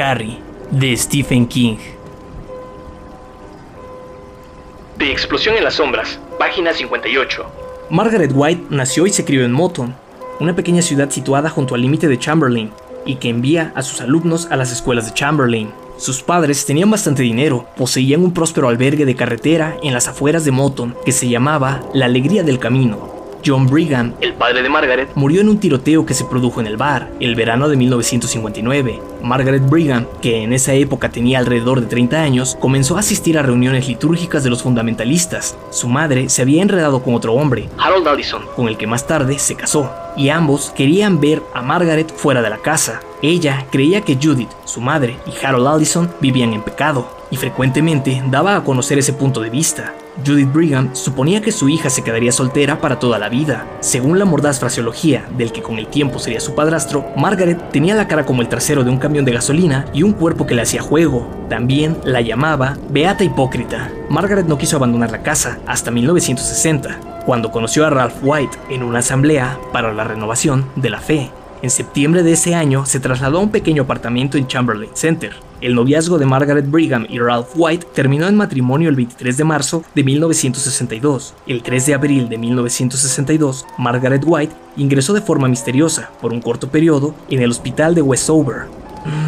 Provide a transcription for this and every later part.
Carrie, de Stephen King. De Explosión en las Sombras, página 58. Margaret White nació y se crió en Moton, una pequeña ciudad situada junto al límite de Chamberlain, y que envía a sus alumnos a las escuelas de Chamberlain. Sus padres tenían bastante dinero, poseían un próspero albergue de carretera en las afueras de Moton que se llamaba La Alegría del Camino, John Brigham, el padre de Margaret, murió en un tiroteo que se produjo en el bar, el verano de 1959. Margaret Brigham, que en esa época tenía alrededor de 30 años, comenzó a asistir a reuniones litúrgicas de los fundamentalistas. Su madre se había enredado con otro hombre, Harold Allison, con el que más tarde se casó, y ambos querían ver a Margaret fuera de la casa. Ella creía que Judith, su madre, y Harold Allison vivían en pecado, y frecuentemente daba a conocer ese punto de vista. Judith Brigham suponía que su hija se quedaría soltera para toda la vida. Según la mordaz fraseología del que con el tiempo sería su padrastro, Margaret tenía la cara como el trasero de un camión de gasolina y un cuerpo que le hacía juego. También la llamaba Beata Hipócrita. Margaret no quiso abandonar la casa hasta 1960, cuando conoció a Ralph White en una asamblea para la renovación de la fe. En septiembre de ese año se trasladó a un pequeño apartamento en Chamberlain Center. El noviazgo de Margaret Brigham y Ralph White terminó en matrimonio el 23 de marzo de 1962. El 3 de abril de 1962, Margaret White ingresó de forma misteriosa, por un corto periodo, en el hospital de Westover,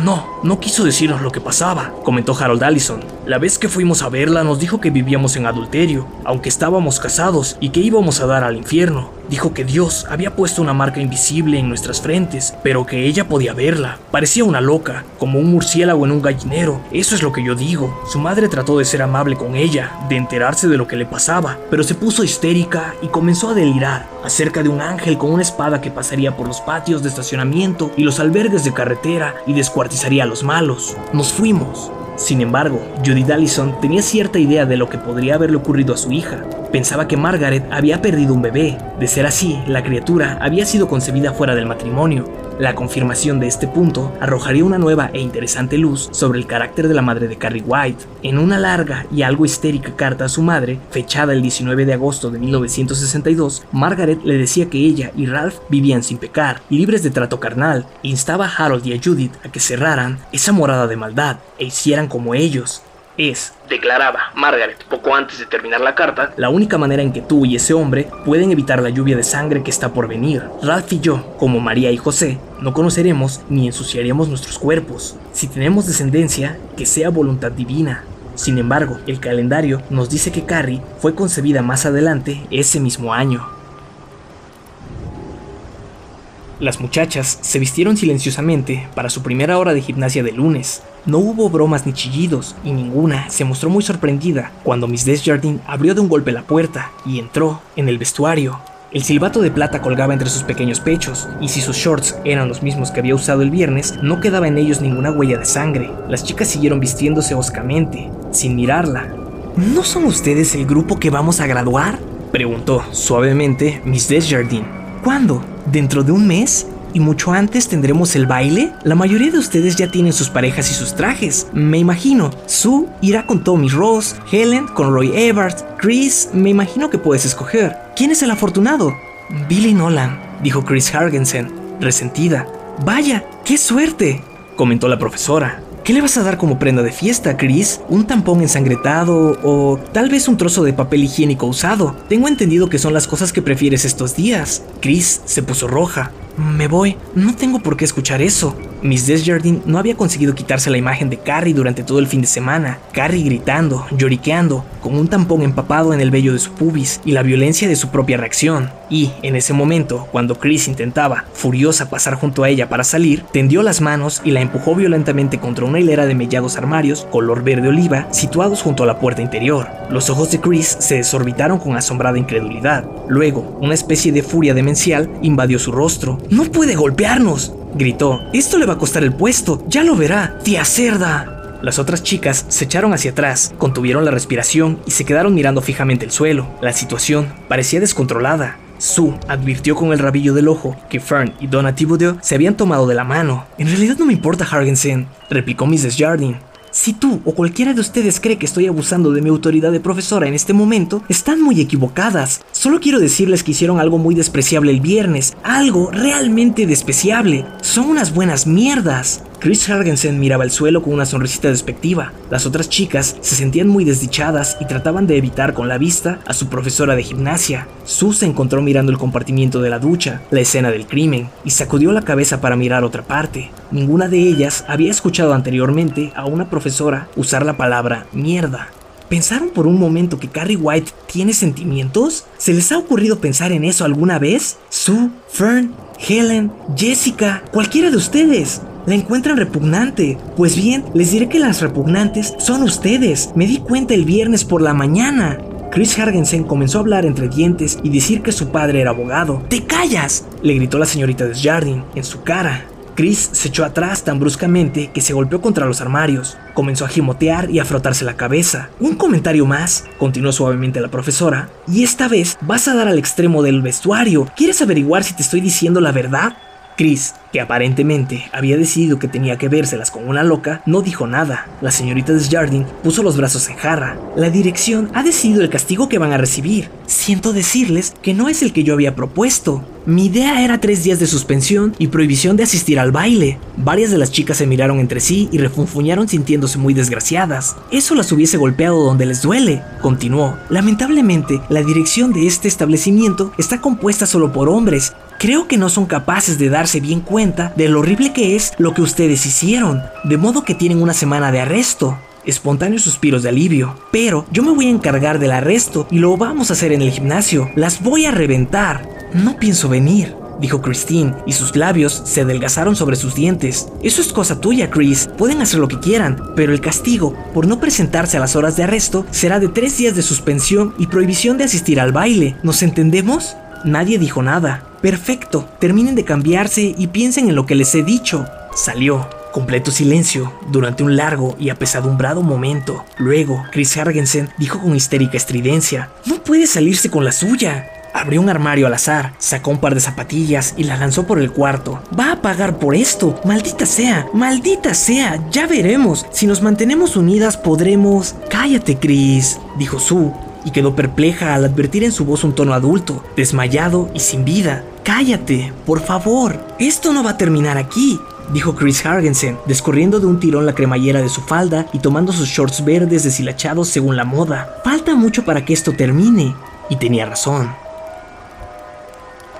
no, no quiso decirnos lo que pasaba, comentó Harold Allison. La vez que fuimos a verla nos dijo que vivíamos en adulterio, aunque estábamos casados y que íbamos a dar al infierno. Dijo que Dios había puesto una marca invisible en nuestras frentes, pero que ella podía verla. Parecía una loca, como un murciélago en un gallinero. Eso es lo que yo digo. Su madre trató de ser amable con ella, de enterarse de lo que le pasaba, pero se puso histérica y comenzó a delirar acerca de un ángel con una espada que pasaría por los patios de estacionamiento y los albergues de carretera y descuartizaría a los malos. Nos fuimos. Sin embargo, Judith Allison tenía cierta idea de lo que podría haberle ocurrido a su hija. Pensaba que Margaret había perdido un bebé. De ser así, la criatura había sido concebida fuera del matrimonio. La confirmación de este punto arrojaría una nueva e interesante luz sobre el carácter de la madre de Carrie White. En una larga y algo histérica carta a su madre, fechada el 19 de agosto de 1962, Margaret le decía que ella y Ralph vivían sin pecar y libres de trato carnal, instaba a Harold y a Judith a que cerraran esa morada de maldad e hicieran como ellos, es, declaraba Margaret poco antes de terminar la carta, la única manera en que tú y ese hombre pueden evitar la lluvia de sangre que está por venir. Ralph y yo, como María y José, no conoceremos ni ensuciaremos nuestros cuerpos. Si tenemos descendencia, que sea voluntad divina. Sin embargo, el calendario nos dice que Carrie fue concebida más adelante ese mismo año. Las muchachas se vistieron silenciosamente para su primera hora de gimnasia de lunes. No hubo bromas ni chillidos, y ninguna se mostró muy sorprendida cuando Miss Desjardins abrió de un golpe la puerta y entró en el vestuario. El silbato de plata colgaba entre sus pequeños pechos, y si sus shorts eran los mismos que había usado el viernes, no quedaba en ellos ninguna huella de sangre. Las chicas siguieron vistiéndose oscamente, sin mirarla. ¿No son ustedes el grupo que vamos a graduar? preguntó suavemente Miss Desjardins. ¿Cuándo? ¿Dentro de un mes? ¿Y mucho antes tendremos el baile? La mayoría de ustedes ya tienen sus parejas y sus trajes, me imagino. Sue irá con Tommy Ross, Helen con Roy Ebert, Chris, me imagino que puedes escoger. ¿Quién es el afortunado? Billy Nolan, dijo Chris Hargensen, resentida. Vaya, qué suerte, comentó la profesora. ¿Qué le vas a dar como prenda de fiesta, Chris? ¿Un tampón ensangretado o tal vez un trozo de papel higiénico usado? Tengo entendido que son las cosas que prefieres estos días. Chris se puso roja. Me voy, no tengo por qué escuchar eso. Miss Desjardins no había conseguido quitarse la imagen de Carrie durante todo el fin de semana. Carrie gritando, lloriqueando, con un tampón empapado en el vello de su pubis y la violencia de su propia reacción. Y, en ese momento, cuando Chris intentaba, furiosa, pasar junto a ella para salir, tendió las manos y la empujó violentamente contra una hilera de mellados armarios color verde oliva situados junto a la puerta interior. Los ojos de Chris se desorbitaron con asombrada incredulidad. Luego, una especie de furia demencial invadió su rostro. ¡No puede golpearnos! gritó. Esto le va a costar el puesto, ya lo verá, tía cerda. Las otras chicas se echaron hacia atrás, contuvieron la respiración y se quedaron mirando fijamente el suelo. La situación parecía descontrolada. Sue advirtió con el rabillo del ojo que Fern y Donna Thibodeau se habían tomado de la mano. En realidad no me importa, Hargensen, replicó Mrs. Jardine. Si tú o cualquiera de ustedes cree que estoy abusando de mi autoridad de profesora en este momento, están muy equivocadas. Solo quiero decirles que hicieron algo muy despreciable el viernes, algo realmente despreciable. Son unas buenas mierdas. Chris Hargensen miraba el suelo con una sonrisita despectiva. Las otras chicas se sentían muy desdichadas y trataban de evitar con la vista a su profesora de gimnasia. Sue se encontró mirando el compartimiento de la ducha, la escena del crimen, y sacudió la cabeza para mirar otra parte. Ninguna de ellas había escuchado anteriormente a una profesora usar la palabra mierda. ¿Pensaron por un momento que Carrie White tiene sentimientos? ¿Se les ha ocurrido pensar en eso alguna vez? Sue, Fern, Helen, Jessica, cualquiera de ustedes la encuentran repugnante. Pues bien, les diré que las repugnantes son ustedes. Me di cuenta el viernes por la mañana. Chris Hargensen comenzó a hablar entre dientes y decir que su padre era abogado. ¡Te callas! le gritó la señorita Desjardins en su cara. Chris se echó atrás tan bruscamente que se golpeó contra los armarios. Comenzó a gimotear y a frotarse la cabeza. Un comentario más, continuó suavemente la profesora, y esta vez vas a dar al extremo del vestuario. ¿Quieres averiguar si te estoy diciendo la verdad? Chris, que aparentemente había decidido que tenía que vérselas con una loca, no dijo nada. La señorita Desjardins puso los brazos en jarra. La dirección ha decidido el castigo que van a recibir. Siento decirles que no es el que yo había propuesto. Mi idea era tres días de suspensión y prohibición de asistir al baile. Varias de las chicas se miraron entre sí y refunfuñaron sintiéndose muy desgraciadas. Eso las hubiese golpeado donde les duele. Continuó. Lamentablemente, la dirección de este establecimiento está compuesta solo por hombres Creo que no son capaces de darse bien cuenta de lo horrible que es lo que ustedes hicieron, de modo que tienen una semana de arresto. Espontáneos suspiros de alivio. Pero yo me voy a encargar del arresto y lo vamos a hacer en el gimnasio. Las voy a reventar. No pienso venir dijo Christine, y sus labios se adelgazaron sobre sus dientes. Eso es cosa tuya, Chris. Pueden hacer lo que quieran, pero el castigo por no presentarse a las horas de arresto será de tres días de suspensión y prohibición de asistir al baile. ¿Nos entendemos? Nadie dijo nada. Perfecto, terminen de cambiarse y piensen en lo que les he dicho. Salió. Completo silencio durante un largo y apesadumbrado momento. Luego, Chris Hargensen dijo con histérica estridencia, No puede salirse con la suya. Abrió un armario al azar, sacó un par de zapatillas y las lanzó por el cuarto. Va a pagar por esto. Maldita sea, maldita sea. Ya veremos. Si nos mantenemos unidas podremos... Cállate, Chris, dijo Sue, y quedó perpleja al advertir en su voz un tono adulto, desmayado y sin vida. Cállate, por favor. Esto no va a terminar aquí, dijo Chris Hargensen, descorriendo de un tirón la cremallera de su falda y tomando sus shorts verdes deshilachados según la moda. Falta mucho para que esto termine. Y tenía razón.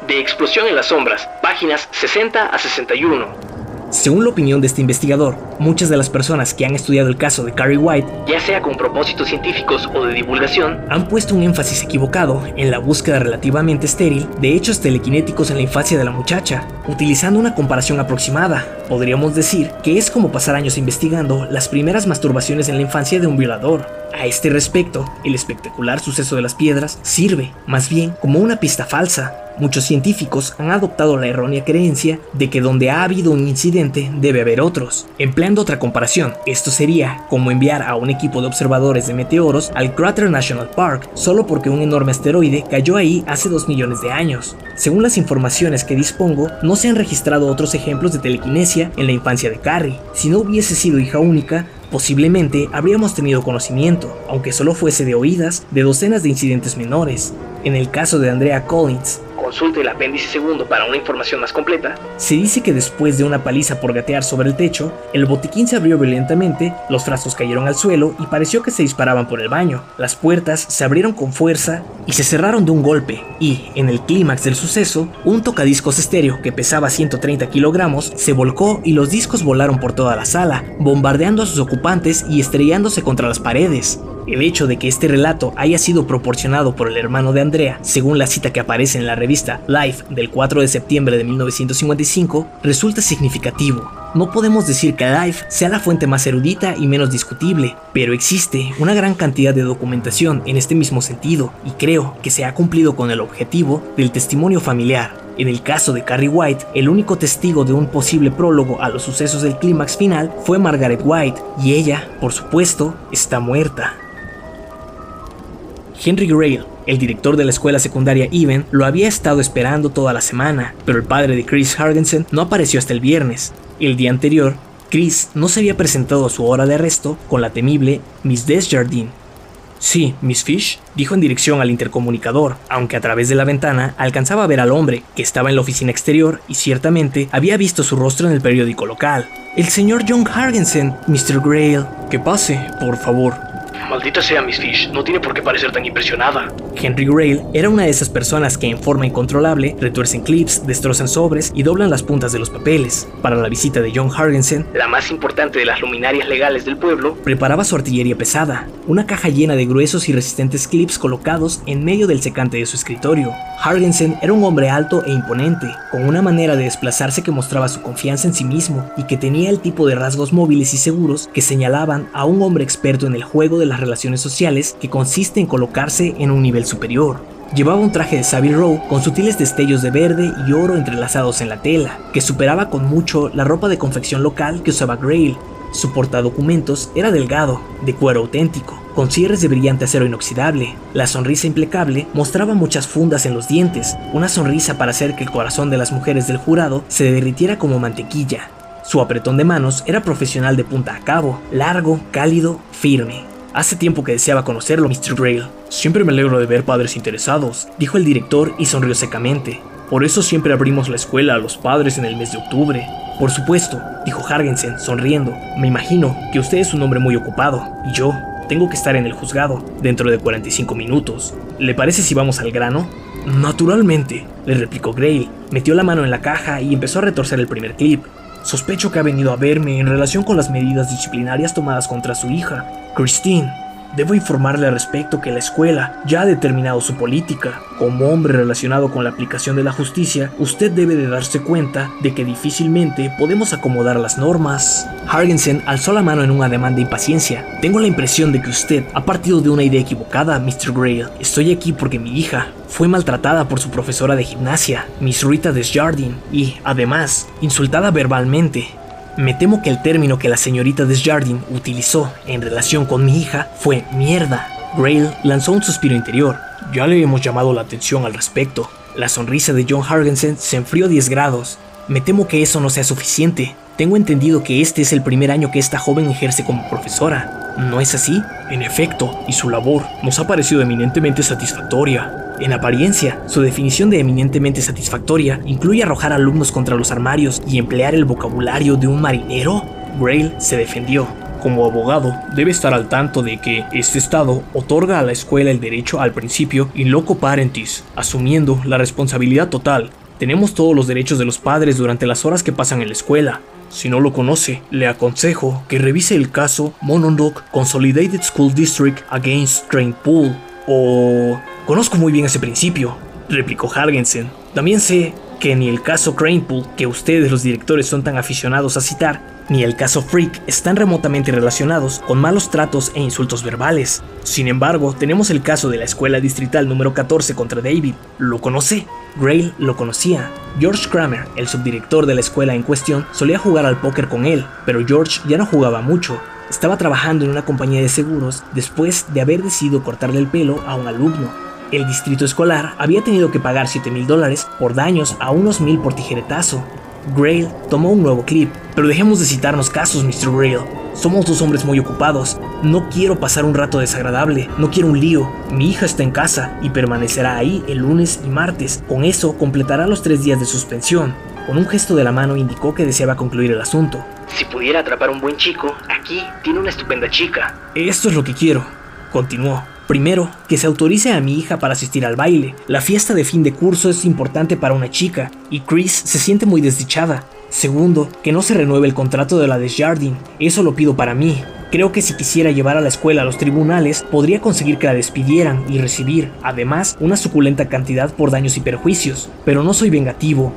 De Explosión en las Sombras, páginas 60 a 61. Según la opinión de este investigador, muchas de las personas que han estudiado el caso de Carrie White, ya sea con propósitos científicos o de divulgación, han puesto un énfasis equivocado en la búsqueda relativamente estéril de hechos telequinéticos en la infancia de la muchacha, utilizando una comparación aproximada. Podríamos decir que es como pasar años investigando las primeras masturbaciones en la infancia de un violador. A este respecto, el espectacular suceso de las piedras sirve, más bien, como una pista falsa, Muchos científicos han adoptado la errónea creencia de que donde ha habido un incidente debe haber otros. Empleando otra comparación, esto sería como enviar a un equipo de observadores de meteoros al Crater National Park solo porque un enorme asteroide cayó ahí hace 2 millones de años. Según las informaciones que dispongo, no se han registrado otros ejemplos de telequinesia en la infancia de Carrie. Si no hubiese sido hija única, Posiblemente habríamos tenido conocimiento, aunque solo fuese de oídas, de docenas de incidentes menores. En el caso de Andrea Collins, consulte el apéndice segundo para una información más completa. Se dice que después de una paliza por gatear sobre el techo, el botiquín se abrió violentamente, los frascos cayeron al suelo y pareció que se disparaban por el baño. Las puertas se abrieron con fuerza y se cerraron de un golpe, y, en el clímax del suceso, un tocadiscos estéreo que pesaba 130 kilogramos se volcó y los discos volaron por toda la sala, bombardeando a sus ocupantes y estrellándose contra las paredes. El hecho de que este relato haya sido proporcionado por el hermano de Andrea, según la cita que aparece en la revista Life del 4 de septiembre de 1955, resulta significativo. No podemos decir que Life sea la fuente más erudita y menos discutible, pero existe una gran cantidad de documentación en este mismo sentido y creo que se ha cumplido con el objetivo del testimonio familiar. En el caso de Carrie White, el único testigo de un posible prólogo a los sucesos del clímax final fue Margaret White, y ella, por supuesto, está muerta. Henry Grail, el director de la escuela secundaria Even, lo había estado esperando toda la semana, pero el padre de Chris Hargensen no apareció hasta el viernes. El día anterior, Chris no se había presentado a su hora de arresto con la temible Miss Desjardins. Sí, Miss Fish, dijo en dirección al intercomunicador, aunque a través de la ventana alcanzaba a ver al hombre, que estaba en la oficina exterior y ciertamente había visto su rostro en el periódico local. El señor John Hargensen, Mr. Grail. Que pase, por favor. Maldita sea Miss Fish, no tiene por qué parecer tan impresionada. Henry Grail era una de esas personas que en forma incontrolable retuercen clips, destrozan sobres y doblan las puntas de los papeles. Para la visita de John Hargensen, la más importante de las luminarias legales del pueblo, preparaba su artillería pesada, una caja llena de gruesos y resistentes clips colocados en medio del secante de su escritorio. Hargensen era un hombre alto e imponente, con una manera de desplazarse que mostraba su confianza en sí mismo y que tenía el tipo de rasgos móviles y seguros que señalaban a un hombre experto en el juego de las relaciones sociales que consiste en colocarse en un nivel superior. Llevaba un traje de Savile Row con sutiles destellos de verde y oro entrelazados en la tela, que superaba con mucho la ropa de confección local que usaba Grail. Su portadocumentos era delgado, de cuero auténtico, con cierres de brillante acero inoxidable. La sonrisa implacable mostraba muchas fundas en los dientes, una sonrisa para hacer que el corazón de las mujeres del jurado se derritiera como mantequilla. Su apretón de manos era profesional de punta a cabo, largo, cálido, firme. Hace tiempo que deseaba conocerlo, Mr. Grail. Siempre me alegro de ver padres interesados, dijo el director y sonrió secamente. Por eso siempre abrimos la escuela a los padres en el mes de octubre. Por supuesto, dijo Hargensen, sonriendo. Me imagino que usted es un hombre muy ocupado, y yo, tengo que estar en el juzgado dentro de 45 minutos. ¿Le parece si vamos al grano? Naturalmente, le replicó Grail. Metió la mano en la caja y empezó a retorcer el primer clip. Sospecho que ha venido a verme en relación con las medidas disciplinarias tomadas contra su hija, Christine. Debo informarle al respecto que la escuela ya ha determinado su política. Como hombre relacionado con la aplicación de la justicia, usted debe de darse cuenta de que difícilmente podemos acomodar las normas. Hargensen alzó la mano en un ademán de impaciencia. Tengo la impresión de que usted ha partido de una idea equivocada, Mr. Grail. Estoy aquí porque mi hija fue maltratada por su profesora de gimnasia, Miss Rita Desjardins, y, además, insultada verbalmente. Me temo que el término que la señorita Desjardins utilizó en relación con mi hija fue mierda. Grail lanzó un suspiro interior. Ya le hemos llamado la atención al respecto. La sonrisa de John Hargensen se enfrió 10 grados. Me temo que eso no sea suficiente. Tengo entendido que este es el primer año que esta joven ejerce como profesora. ¿No es así? En efecto, y su labor nos ha parecido eminentemente satisfactoria. En apariencia, su definición de eminentemente satisfactoria incluye arrojar alumnos contra los armarios y emplear el vocabulario de un marinero. Grail se defendió. Como abogado, debe estar al tanto de que este Estado otorga a la escuela el derecho al principio in loco parentis, asumiendo la responsabilidad total. Tenemos todos los derechos de los padres durante las horas que pasan en la escuela. Si no lo conoce, le aconsejo que revise el caso Monondoc Consolidated School District Against Train Pool o Conozco muy bien ese principio, replicó Hargensen. También sé que ni el caso Cranepool, que ustedes los directores son tan aficionados a citar, ni el caso Freak están remotamente relacionados con malos tratos e insultos verbales. Sin embargo, tenemos el caso de la escuela distrital número 14 contra David. ¿Lo conoce? Grail lo conocía. George Kramer, el subdirector de la escuela en cuestión, solía jugar al póker con él, pero George ya no jugaba mucho. Estaba trabajando en una compañía de seguros después de haber decidido cortarle el pelo a un alumno. El distrito escolar había tenido que pagar 7 mil dólares por daños a unos mil por tijeretazo. Grail tomó un nuevo clip, pero dejemos de citarnos casos, Mr. Grail. Somos dos hombres muy ocupados. No quiero pasar un rato desagradable, no quiero un lío. Mi hija está en casa y permanecerá ahí el lunes y martes. Con eso completará los tres días de suspensión. Con un gesto de la mano indicó que deseaba concluir el asunto. Si pudiera atrapar un buen chico, aquí tiene una estupenda chica. Esto es lo que quiero, continuó. Primero, que se autorice a mi hija para asistir al baile. La fiesta de fin de curso es importante para una chica, y Chris se siente muy desdichada. Segundo, que no se renueve el contrato de la Desjardins. Eso lo pido para mí. Creo que si quisiera llevar a la escuela a los tribunales, podría conseguir que la despidieran y recibir, además, una suculenta cantidad por daños y perjuicios. Pero no soy vengativo.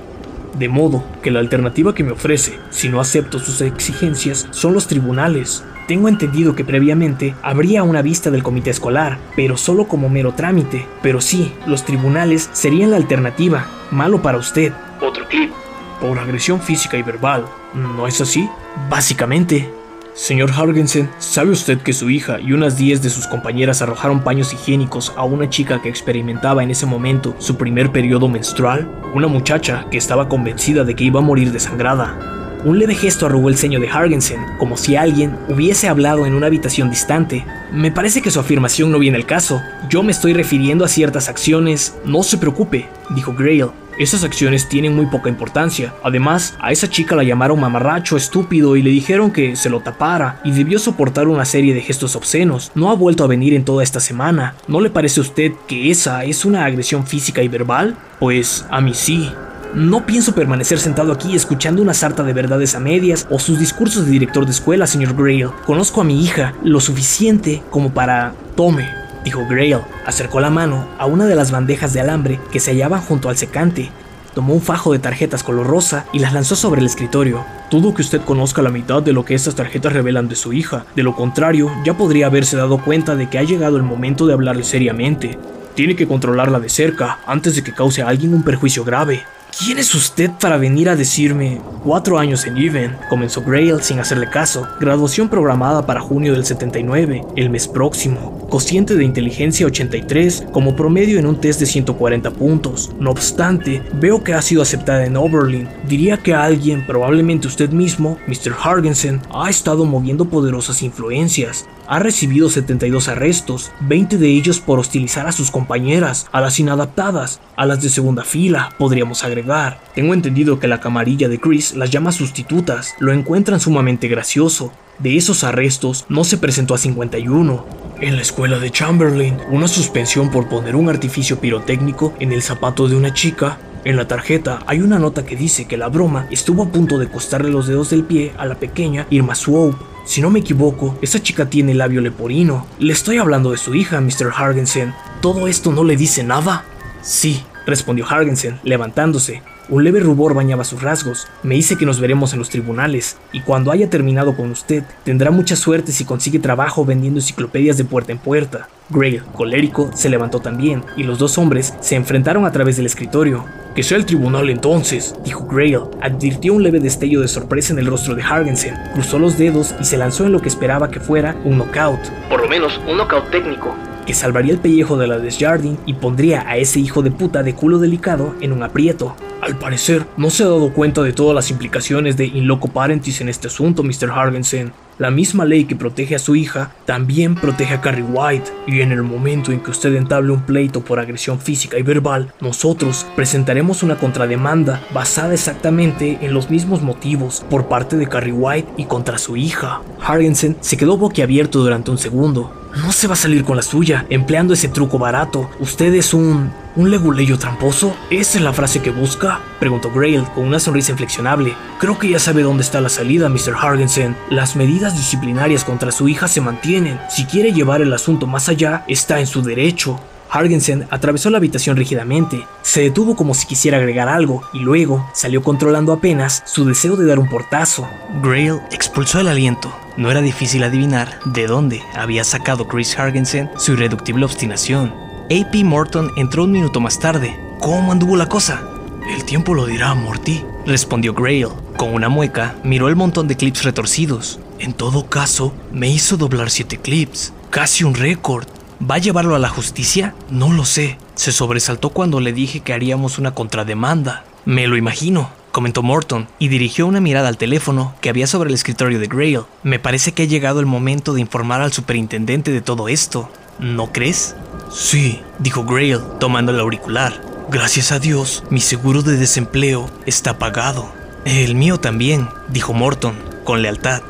De modo que la alternativa que me ofrece, si no acepto sus exigencias, son los tribunales. Tengo entendido que previamente habría una vista del comité escolar, pero solo como mero trámite. Pero sí, los tribunales serían la alternativa. Malo para usted. Otro clip. Por agresión física y verbal. ¿No es así? Básicamente. Señor Hargensen, ¿sabe usted que su hija y unas 10 de sus compañeras arrojaron paños higiénicos a una chica que experimentaba en ese momento su primer periodo menstrual? Una muchacha que estaba convencida de que iba a morir desangrada. Un leve gesto arrugó el ceño de Hargensen, como si alguien hubiese hablado en una habitación distante. Me parece que su afirmación no viene al caso. Yo me estoy refiriendo a ciertas acciones. No se preocupe, dijo Grail. Esas acciones tienen muy poca importancia. Además, a esa chica la llamaron mamarracho, estúpido y le dijeron que se lo tapara y debió soportar una serie de gestos obscenos. No ha vuelto a venir en toda esta semana. ¿No le parece a usted que esa es una agresión física y verbal? Pues a mí sí. No pienso permanecer sentado aquí escuchando una sarta de verdades a medias o sus discursos de director de escuela, señor Grail. Conozco a mi hija lo suficiente como para... Tome, dijo Grail. Acercó la mano a una de las bandejas de alambre que se hallaban junto al secante. Tomó un fajo de tarjetas color rosa y las lanzó sobre el escritorio. Dudo que usted conozca la mitad de lo que estas tarjetas revelan de su hija. De lo contrario, ya podría haberse dado cuenta de que ha llegado el momento de hablarle seriamente. Tiene que controlarla de cerca antes de que cause a alguien un perjuicio grave. ¿Quién es usted para venir a decirme? Cuatro años en Even, comenzó Grail sin hacerle caso. Graduación programada para junio del 79, el mes próximo. Cociente de inteligencia 83, como promedio en un test de 140 puntos. No obstante, veo que ha sido aceptada en Oberlin. Diría que alguien, probablemente usted mismo, Mr. Hargensen, ha estado moviendo poderosas influencias ha recibido 72 arrestos, 20 de ellos por hostilizar a sus compañeras, a las inadaptadas, a las de segunda fila, podríamos agregar. Tengo entendido que la camarilla de Chris las llama sustitutas, lo encuentran sumamente gracioso. De esos arrestos no se presentó a 51. En la escuela de Chamberlain, una suspensión por poner un artificio pirotécnico en el zapato de una chica. En la tarjeta hay una nota que dice que la broma estuvo a punto de costarle los dedos del pie a la pequeña Irma Swope. Si no me equivoco, esa chica tiene labio leporino. Le estoy hablando de su hija, Mr. Hargensen. ¿Todo esto no le dice nada? Sí, respondió Hargensen, levantándose. Un leve rubor bañaba sus rasgos. Me dice que nos veremos en los tribunales, y cuando haya terminado con usted, tendrá mucha suerte si consigue trabajo vendiendo enciclopedias de puerta en puerta. Greg, colérico, se levantó también, y los dos hombres se enfrentaron a través del escritorio. Que sea el tribunal entonces, dijo Grail. Advirtió un leve destello de sorpresa en el rostro de Hargensen, cruzó los dedos y se lanzó en lo que esperaba que fuera un knockout. Por lo menos un knockout técnico que salvaría el pellejo de la Desjardins y pondría a ese hijo de puta de culo delicado en un aprieto. Al parecer, no se ha dado cuenta de todas las implicaciones de in loco parentis en este asunto, Mr. Hargensen. La misma ley que protege a su hija también protege a Carrie White, y en el momento en que usted entable un pleito por agresión física y verbal, nosotros presentaremos una contrademanda basada exactamente en los mismos motivos por parte de Carrie White y contra su hija. Hargensen se quedó boquiabierto durante un segundo. No se va a salir con la suya, empleando ese truco barato. Usted es un... ¿Un leguleyo tramposo? ¿Esa es la frase que busca? Preguntó Grail con una sonrisa inflexionable. Creo que ya sabe dónde está la salida, Mr. Hargensen. Las medidas disciplinarias contra su hija se mantienen. Si quiere llevar el asunto más allá, está en su derecho. Hargensen atravesó la habitación rígidamente, se detuvo como si quisiera agregar algo y luego salió controlando apenas su deseo de dar un portazo. Grail expulsó el aliento. No era difícil adivinar de dónde había sacado Chris Hargensen su irreductible obstinación. AP Morton entró un minuto más tarde. ¿Cómo anduvo la cosa? El tiempo lo dirá, Morty, respondió Grail. Con una mueca, miró el montón de clips retorcidos. En todo caso, me hizo doblar siete clips. Casi un récord. ¿Va a llevarlo a la justicia? No lo sé. Se sobresaltó cuando le dije que haríamos una contrademanda. Me lo imagino, comentó Morton, y dirigió una mirada al teléfono que había sobre el escritorio de Grail. Me parece que ha llegado el momento de informar al superintendente de todo esto. ¿No crees? Sí, dijo Grail, tomando el auricular. Gracias a Dios, mi seguro de desempleo está pagado. El mío también, dijo Morton, con lealtad.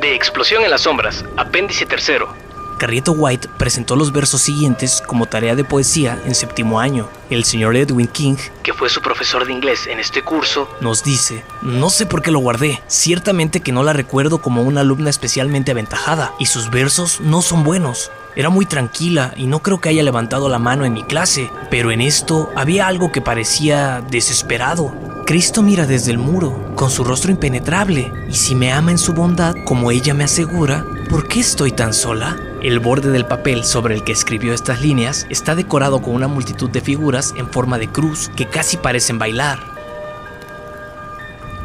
De Explosión en las Sombras, apéndice tercero, Carrieto White presentó los versos siguientes como tarea de poesía en séptimo año. El señor Edwin King, que fue su profesor de inglés en este curso, nos dice, no sé por qué lo guardé, ciertamente que no la recuerdo como una alumna especialmente aventajada, y sus versos no son buenos. Era muy tranquila y no creo que haya levantado la mano en mi clase, pero en esto había algo que parecía desesperado. Cristo mira desde el muro, con su rostro impenetrable, y si me ama en su bondad, como ella me asegura, ¿por qué estoy tan sola? El borde del papel sobre el que escribió estas líneas está decorado con una multitud de figuras en forma de cruz que casi parecen bailar.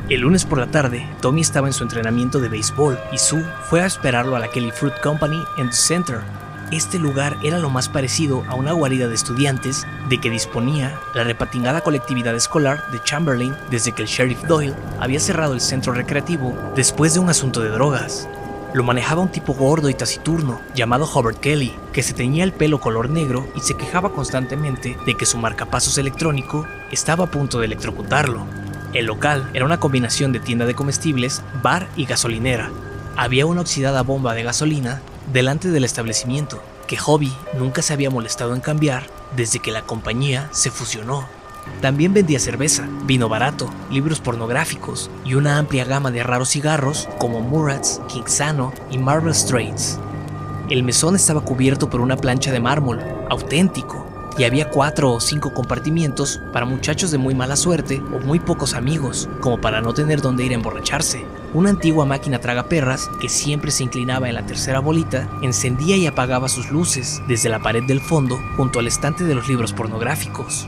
El lunes por la tarde, Tommy estaba en su entrenamiento de béisbol y Sue fue a esperarlo a la Kelly Fruit Company en The Center. Este lugar era lo más parecido a una guarida de estudiantes de que disponía la repatingada colectividad escolar de Chamberlain desde que el sheriff Doyle había cerrado el centro recreativo después de un asunto de drogas. Lo manejaba un tipo gordo y taciturno llamado Howard Kelly, que se teñía el pelo color negro y se quejaba constantemente de que su marcapasos electrónico estaba a punto de electrocutarlo. El local era una combinación de tienda de comestibles, bar y gasolinera. Había una oxidada bomba de gasolina delante del establecimiento, que Hobby nunca se había molestado en cambiar desde que la compañía se fusionó. También vendía cerveza, vino barato, libros pornográficos y una amplia gama de raros cigarros como Murat's, Kingsano y Marble Straits. El mesón estaba cubierto por una plancha de mármol, auténtico, y había cuatro o cinco compartimientos para muchachos de muy mala suerte o muy pocos amigos, como para no tener dónde ir a emborracharse. Una antigua máquina tragaperras, que siempre se inclinaba en la tercera bolita, encendía y apagaba sus luces desde la pared del fondo junto al estante de los libros pornográficos.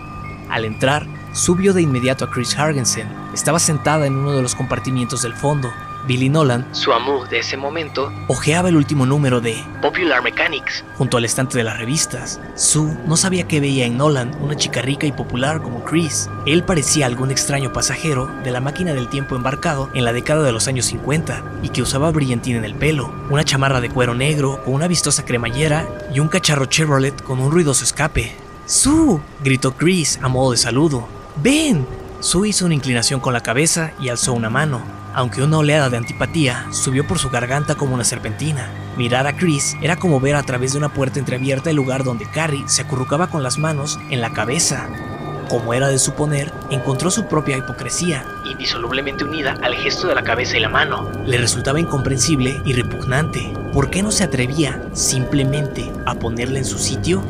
Al entrar, subió de inmediato a Chris Hargensen. Estaba sentada en uno de los compartimientos del fondo. Billy Nolan, su amor de ese momento, hojeaba el último número de Popular Mechanics junto al estante de las revistas. Sue no sabía que veía en Nolan una chica rica y popular como Chris. Él parecía algún extraño pasajero de la máquina del tiempo embarcado en la década de los años 50 y que usaba brillantina en el pelo, una chamarra de cuero negro con una vistosa cremallera y un cacharro Chevrolet con un ruidoso escape. ¡Sue! gritó Chris a modo de saludo. ¡Ven! Sue hizo una inclinación con la cabeza y alzó una mano, aunque una oleada de antipatía subió por su garganta como una serpentina. Mirar a Chris era como ver a través de una puerta entreabierta el lugar donde Carrie se acurrucaba con las manos en la cabeza. Como era de suponer, encontró su propia hipocresía, indisolublemente unida al gesto de la cabeza y la mano. Le resultaba incomprensible y repugnante. ¿Por qué no se atrevía simplemente a ponerla en su sitio?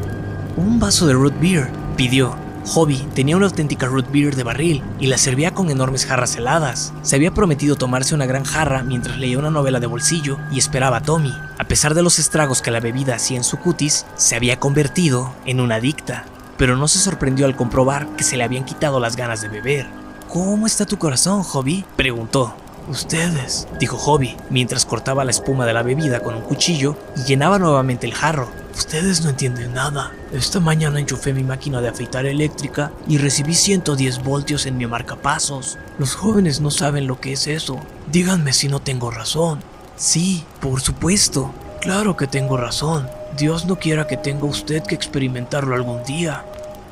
Un vaso de root beer, pidió. Hobby tenía una auténtica root beer de barril y la servía con enormes jarras heladas. Se había prometido tomarse una gran jarra mientras leía una novela de bolsillo y esperaba a Tommy. A pesar de los estragos que la bebida hacía en su cutis, se había convertido en una adicta. Pero no se sorprendió al comprobar que se le habían quitado las ganas de beber. ¿Cómo está tu corazón, Hobby? preguntó. Ustedes, dijo Hobby, mientras cortaba la espuma de la bebida con un cuchillo y llenaba nuevamente el jarro. Ustedes no entienden nada. Esta mañana enchufé mi máquina de afeitar eléctrica y recibí 110 voltios en mi marcapasos. Los jóvenes no saben lo que es eso. Díganme si no tengo razón. Sí, por supuesto. Claro que tengo razón. Dios no quiera que tenga usted que experimentarlo algún día.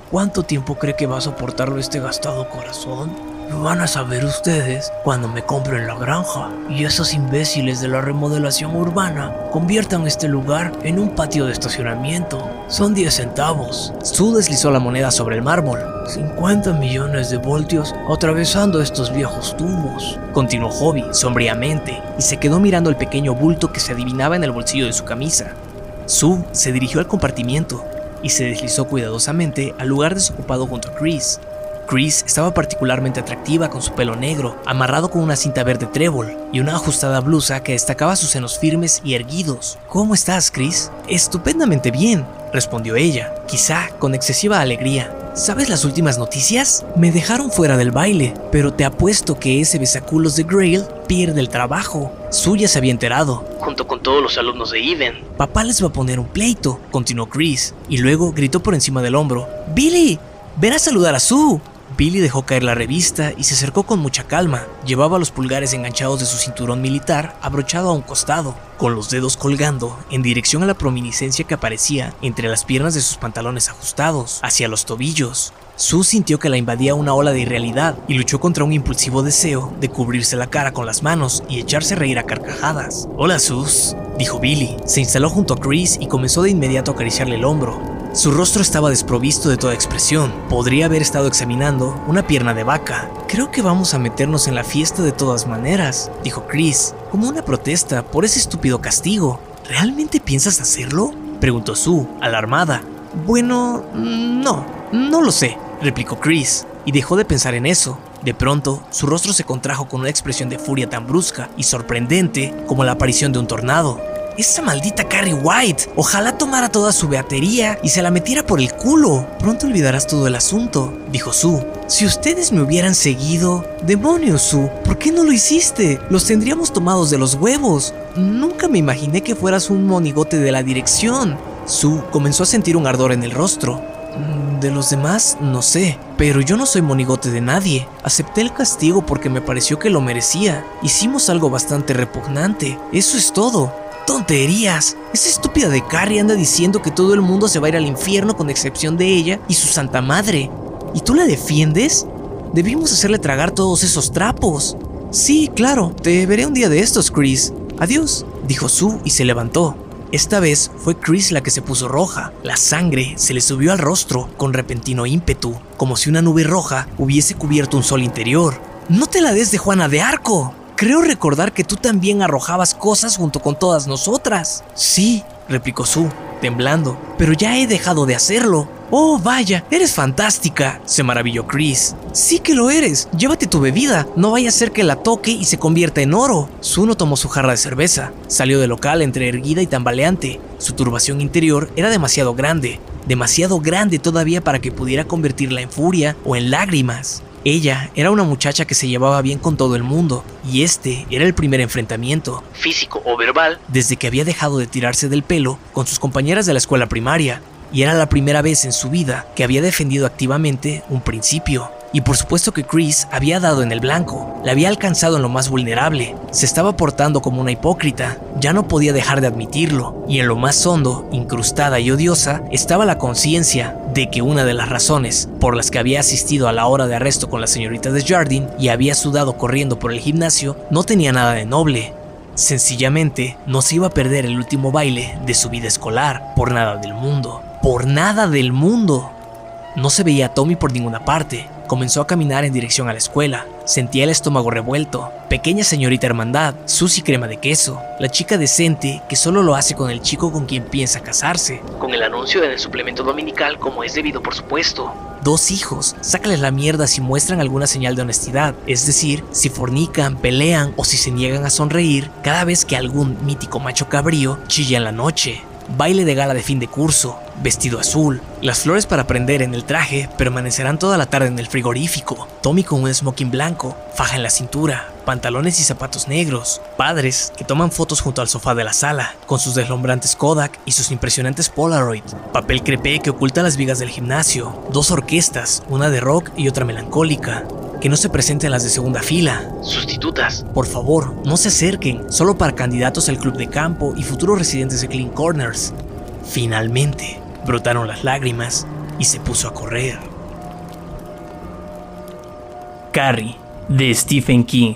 ¿Cuánto tiempo cree que va a soportarlo este gastado corazón? Lo van a saber ustedes cuando me compren la granja y esos imbéciles de la remodelación urbana conviertan este lugar en un patio de estacionamiento. Son 10 centavos. Sue deslizó la moneda sobre el mármol. 50 millones de voltios atravesando estos viejos tumbos. Continuó Hobby sombríamente y se quedó mirando el pequeño bulto que se adivinaba en el bolsillo de su camisa. Sue se dirigió al compartimiento y se deslizó cuidadosamente al lugar desocupado junto a Chris. Chris estaba particularmente atractiva con su pelo negro, amarrado con una cinta verde trébol y una ajustada blusa que destacaba sus senos firmes y erguidos. ¿Cómo estás, Chris? Estupendamente bien, respondió ella, quizá con excesiva alegría. ¿Sabes las últimas noticias? Me dejaron fuera del baile, pero te apuesto que ese besaculos de Grail pierde el trabajo. Suya se había enterado. Junto con todos los alumnos de Eden. Papá les va a poner un pleito, continuó Chris, y luego gritó por encima del hombro. ¡Billy! ¡Ven a saludar a Sue! Billy dejó caer la revista y se acercó con mucha calma. Llevaba los pulgares enganchados de su cinturón militar abrochado a un costado, con los dedos colgando en dirección a la prominiscencia que aparecía entre las piernas de sus pantalones ajustados, hacia los tobillos. Sue sintió que la invadía una ola de irrealidad y luchó contra un impulsivo deseo de cubrirse la cara con las manos y echarse a reír a carcajadas. Hola Sus, dijo Billy. Se instaló junto a Chris y comenzó de inmediato a acariciarle el hombro. Su rostro estaba desprovisto de toda expresión. Podría haber estado examinando una pierna de vaca. Creo que vamos a meternos en la fiesta de todas maneras, dijo Chris, como una protesta por ese estúpido castigo. ¿Realmente piensas hacerlo? preguntó Sue, alarmada. Bueno, no, no lo sé, replicó Chris, y dejó de pensar en eso. De pronto, su rostro se contrajo con una expresión de furia tan brusca y sorprendente como la aparición de un tornado. Esa maldita Carrie White. Ojalá tomara toda su batería y se la metiera por el culo. Pronto olvidarás todo el asunto, dijo Sue. Si ustedes me hubieran seguido... Demonios, Sue, ¿por qué no lo hiciste? Los tendríamos tomados de los huevos. Nunca me imaginé que fueras un monigote de la dirección. Sue comenzó a sentir un ardor en el rostro. Mm, de los demás, no sé, pero yo no soy monigote de nadie. Acepté el castigo porque me pareció que lo merecía. Hicimos algo bastante repugnante. Eso es todo. ¡Tonterías! Esa estúpida de Carrie anda diciendo que todo el mundo se va a ir al infierno con excepción de ella y su santa madre. ¿Y tú la defiendes? Debimos hacerle tragar todos esos trapos. Sí, claro, te veré un día de estos, Chris. Adiós, dijo Sue y se levantó. Esta vez fue Chris la que se puso roja. La sangre se le subió al rostro con repentino ímpetu, como si una nube roja hubiese cubierto un sol interior. No te la des de Juana de Arco. Creo recordar que tú también arrojabas cosas junto con todas nosotras. Sí, replicó Sue, temblando, pero ya he dejado de hacerlo. Oh, vaya, eres fantástica, se maravilló Chris. Sí que lo eres, llévate tu bebida, no vaya a ser que la toque y se convierta en oro. Suno tomó su jarra de cerveza, salió del local entre erguida y tambaleante. Su turbación interior era demasiado grande, demasiado grande todavía para que pudiera convertirla en furia o en lágrimas. Ella era una muchacha que se llevaba bien con todo el mundo, y este era el primer enfrentamiento, físico o verbal, desde que había dejado de tirarse del pelo con sus compañeras de la escuela primaria, y era la primera vez en su vida que había defendido activamente un principio. Y por supuesto que Chris había dado en el blanco, la había alcanzado en lo más vulnerable, se estaba portando como una hipócrita, ya no podía dejar de admitirlo, y en lo más hondo, incrustada y odiosa, estaba la conciencia de que una de las razones por las que había asistido a la hora de arresto con la señorita de Jardin y había sudado corriendo por el gimnasio no tenía nada de noble. Sencillamente no se iba a perder el último baile de su vida escolar por nada del mundo por nada del mundo. No se veía a Tommy por ninguna parte. Comenzó a caminar en dirección a la escuela. Sentía el estómago revuelto. Pequeña señorita hermandad, Susy crema de queso, la chica decente que solo lo hace con el chico con quien piensa casarse. Con el anuncio en el suplemento dominical como es debido por supuesto. Dos hijos, sácales la mierda si muestran alguna señal de honestidad, es decir, si fornican, pelean o si se niegan a sonreír cada vez que algún mítico macho cabrío chilla en la noche baile de gala de fin de curso, vestido azul. Las flores para prender en el traje permanecerán toda la tarde en el frigorífico. Tommy con un smoking blanco, faja en la cintura, pantalones y zapatos negros. Padres que toman fotos junto al sofá de la sala, con sus deslumbrantes Kodak y sus impresionantes Polaroid. Papel crepé que oculta las vigas del gimnasio. Dos orquestas, una de rock y otra melancólica que no se presenten las de segunda fila. Sustitutas. Por favor, no se acerquen, solo para candidatos al club de campo y futuros residentes de Clean Corners. Finalmente, brotaron las lágrimas y se puso a correr. Carrie, de Stephen King.